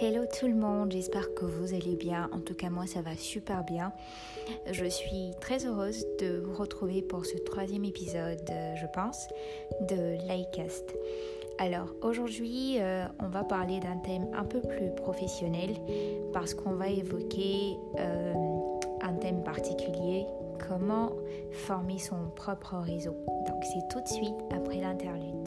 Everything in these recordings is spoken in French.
Hello tout le monde, j'espère que vous allez bien. En tout cas, moi, ça va super bien. Je suis très heureuse de vous retrouver pour ce troisième épisode, euh, je pense, de Lightcast. Alors, aujourd'hui, euh, on va parler d'un thème un peu plus professionnel parce qu'on va évoquer euh, un thème particulier, comment former son propre réseau. Donc, c'est tout de suite après l'interlude.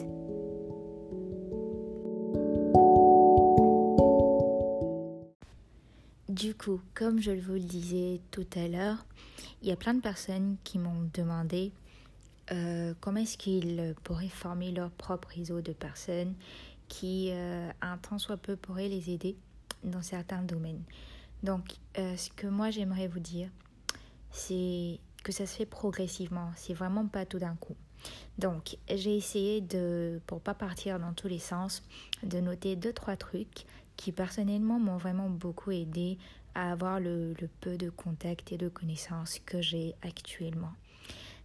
Du coup, comme je vous le disais tout à l'heure, il y a plein de personnes qui m'ont demandé euh, comment est-ce qu'ils pourraient former leur propre réseau de personnes qui, euh, un temps soit peu, pourraient les aider dans certains domaines. Donc, euh, ce que moi j'aimerais vous dire, c'est que ça se fait progressivement. C'est vraiment pas tout d'un coup. Donc, j'ai essayé de, pour pas partir dans tous les sens, de noter deux trois trucs qui personnellement m'ont vraiment beaucoup aidé à avoir le, peu de contacts et de connaissances que j'ai actuellement.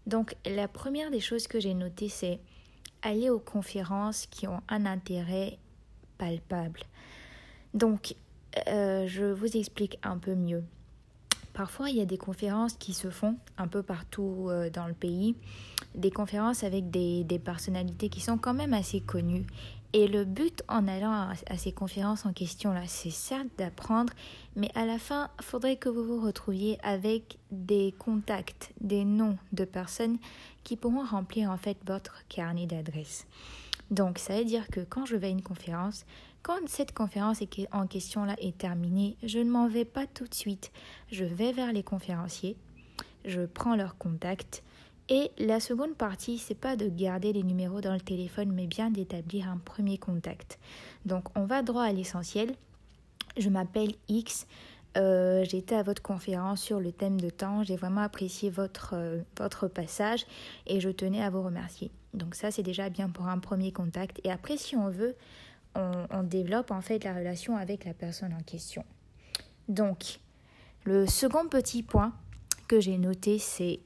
Donc la première des choses que j'ai notées, c'est aller aux conférences qui ont un intérêt palpable. Donc euh, je vous explique un peu mieux. Parfois, il y a des conférences qui se font un peu partout euh, dans le pays, des conférences avec des, personnalités qui sont quand même assez connues et le but en allant à, ces conférences en question là, c'est certes d'apprendre, mais à la fin, il faudrait que vous vous retrouviez avec des contacts, des noms de personnes qui pourront remplir en fait votre carnet d'adresses. Donc, ça veut dire que quand je vais à une conférence, quand cette conférence en question là est terminée, je ne m'en vais pas tout de suite. Je vais vers les conférenciers, je prends leurs contacts, et la seconde partie, c'est pas de garder les numéros dans le téléphone, mais bien d'établir un premier contact. Donc, on va droit à l'essentiel. Je m'appelle X. Euh, J'étais à votre conférence sur le thème de temps. J'ai vraiment apprécié votre, euh, votre passage et je tenais à vous remercier. Donc ça, c'est déjà bien pour un premier contact. Et après, si on veut, on, développe en fait la relation avec la personne en question. Donc, le second petit point que j'ai noté, c'est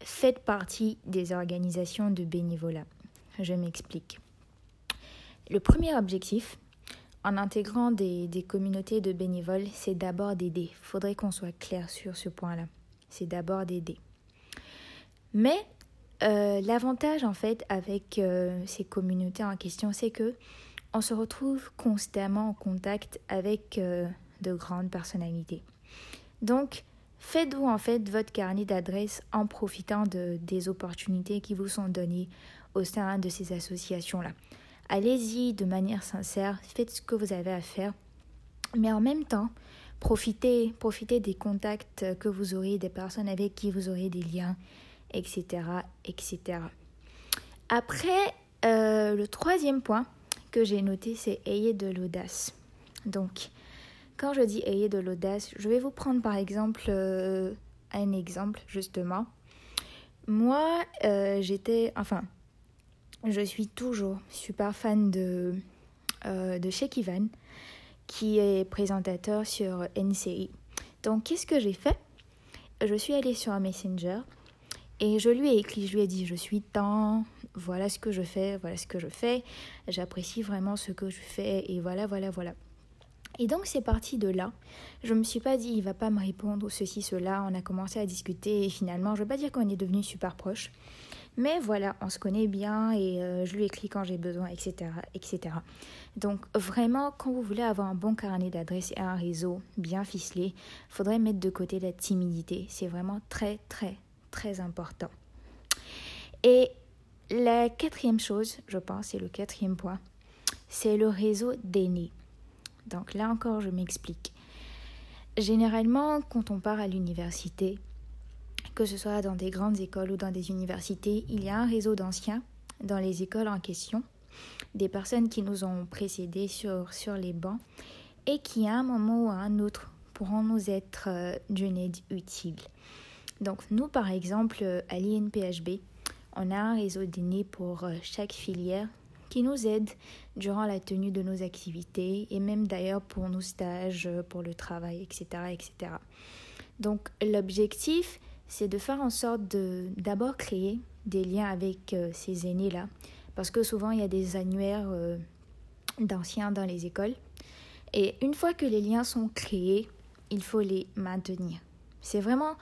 faites partie des organisations de bénévolat. Je m'explique. Le premier objectif, en intégrant des, communautés de bénévoles, c'est d'abord d'aider. Il faudrait qu'on soit clair sur ce point-là. C'est d'abord d'aider. Mais euh, l'avantage en fait avec euh, ces communautés en question, c'est que on se retrouve constamment en contact avec euh, de grandes personnalités. Donc, Faites-vous en fait votre carnet d'adresses en profitant de, des opportunités qui vous sont données au sein de ces associations-là. Allez-y de manière sincère, faites ce que vous avez à faire, mais en même temps, profitez, profitez des contacts que vous aurez, des personnes avec qui vous aurez des liens, etc. etc. Après, euh, le troisième point que j'ai noté, c'est ayez de l'audace. Donc, quand je dis ayez de l'audace, je vais vous prendre par exemple euh, un exemple justement. Moi, euh, j'étais, enfin, je suis toujours super fan de, euh, de Sheikh Ivan, qui est présentateur sur NCI. Donc, qu'est-ce que j'ai fait? Je suis allée sur un Messenger et je lui ai écrit, je lui ai dit, je suis tant, voilà ce que je fais, voilà ce que je fais, j'apprécie vraiment ce que je fais et voilà, voilà, voilà. Et donc c'est parti de là. Je me suis pas dit il va pas me répondre ceci cela. On a commencé à discuter et finalement je veux pas dire qu'on est devenu super proches, mais voilà on se connaît bien et euh, je lui écris quand j'ai besoin etc etc. Donc vraiment quand vous voulez avoir un bon carnet d'adresses et un réseau bien ficelé, faudrait mettre de côté la timidité. C'est vraiment très très très important. Et la quatrième chose, je pense, et le quatrième point, c'est le réseau d'aînés. Donc là encore, je m'explique. Généralement, quand on part à l'université, que ce soit dans des grandes écoles ou dans des universités, il y a un réseau d'anciens dans les écoles en question, des personnes qui nous ont précédés sur, sur les bancs et qui à un moment ou à un autre pourront nous être euh, d'une aide utile. Donc nous, par exemple, à l'INPHB, on a un réseau d'aînés pour euh, chaque filière qui nous aident durant la tenue de nos activités et même d'ailleurs pour nos stages, pour le travail, etc. etc. Donc l'objectif, c'est de faire en sorte de d'abord créer des liens avec euh, ces aînés-là, parce que souvent il y a des annuaires euh, d'anciens dans les écoles. Et une fois que les liens sont créés, il faut les maintenir. C'est vraiment,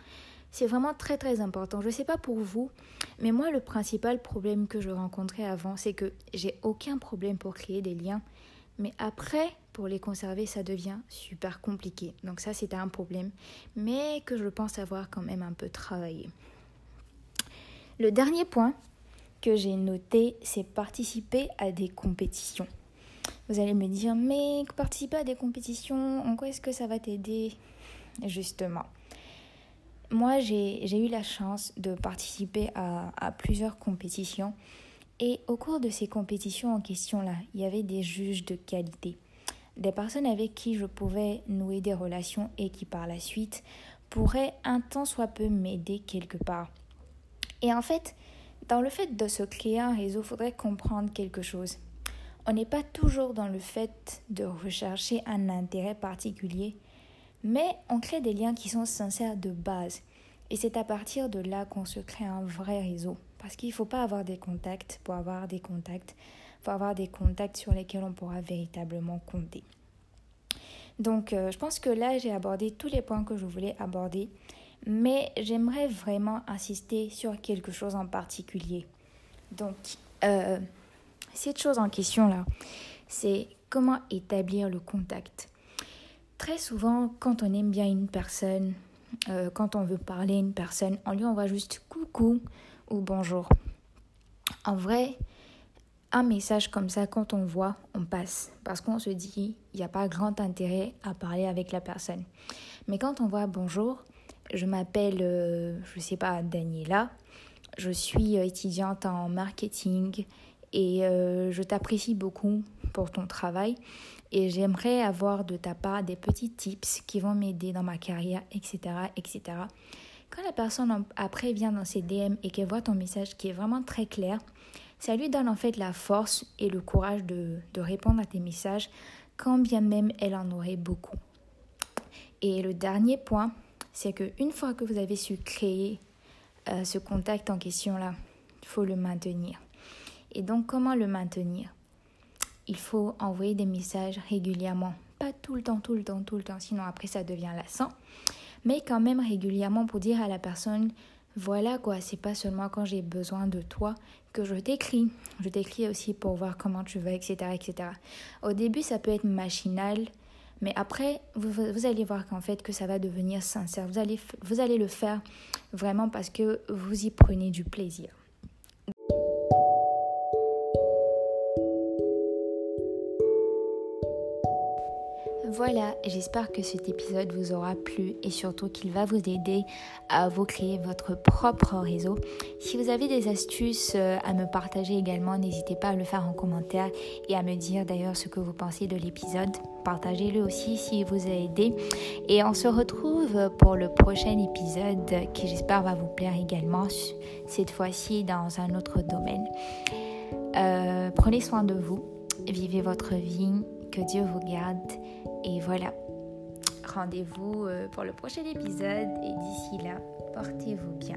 c'est vraiment très très important. Je ne sais pas pour vous, mais moi le principal problème que je rencontrais avant, c'est que j'ai aucun problème pour créer des liens, mais après, pour les conserver, ça devient super compliqué. Donc ça, c'était un problème, mais que je pense avoir quand même un peu travaillé. Le dernier point que j'ai noté, c'est participer à des compétitions. Vous allez me dire, mais participer à des compétitions, en quoi est-ce que ça va t'aider Justement? Moi, j'ai eu la chance de participer à, plusieurs compétitions. Et au cours de ces compétitions en question-là, il y avait des juges de qualité. Des personnes avec qui je pouvais nouer des relations et qui par la suite pourraient un temps soit peu m'aider quelque part. Et en fait, dans le fait de se créer un réseau, il faudrait comprendre quelque chose. On n'est pas toujours dans le fait de rechercher un intérêt particulier, mais on crée des liens qui sont sincères de base. Et c'est à partir de là qu'on se crée un vrai réseau. Parce qu'il ne faut pas avoir des contacts pour avoir des contacts. Il faut avoir des contacts sur lesquels on pourra véritablement compter. Donc, euh, je pense que là, j'ai abordé tous les points que je voulais aborder. Mais j'aimerais vraiment insister sur quelque chose en particulier. Donc, euh, cette chose en question-là, c'est comment établir le contact. Très souvent, quand on aime bien une personne, euh, quand on veut parler à une personne, on lui envoie juste coucou ou bonjour. En vrai, un message comme ça, quand on voit, on passe. Parce qu'on se dit, il n'y a pas grand intérêt à parler avec la personne. Mais quand on voit bonjour, je m'appelle, euh, je ne sais pas, Daniela. Je suis euh, étudiante en marketing et je t'apprécie beaucoup pour ton travail et j'aimerais avoir de ta part des petits tips qui vont m'aider dans ma carrière, etc., etc. Quand la personne après vient dans ses DM et qu'elle voit ton message qui est vraiment très clair, ça lui donne en fait la force et le courage de, de répondre à tes messages, quand bien même elle en aurait beaucoup. Et le dernier point, c'est qu'une fois que vous avez su créer euh, ce contact en question-là, il faut le maintenir. Et donc, comment le maintenir? Il faut envoyer des messages régulièrement. Pas tout le temps, tout le temps, tout le temps, sinon après ça devient lassant. Mais quand même régulièrement pour dire à la personne, voilà quoi, c'est pas seulement quand j'ai besoin de toi que je t'écris. Je t'écris aussi pour voir comment tu vas, etc., etc. Au début, ça peut être machinal, mais après, vous, allez voir qu'en fait, que ça va devenir sincère. Vous allez, vous allez le faire vraiment parce que vous y prenez du plaisir. Voilà, j'espère que cet épisode vous aura plu et surtout qu'il va vous aider à vous créer votre propre réseau. Si vous avez des astuces euh, à me partager également, n'hésitez pas à le faire en commentaire et à me dire d'ailleurs ce que vous pensez de l'épisode. Partagez-le aussi s'il vous a aidé. Et on se retrouve pour le prochain épisode qui j'espère va vous plaire également, cette fois-ci dans un autre domaine. Euh, prenez soin de vous, vivez votre vie, que Dieu vous garde. Et voilà, rendez-vous euh, pour le prochain épisode. Et d'ici là, portez-vous bien.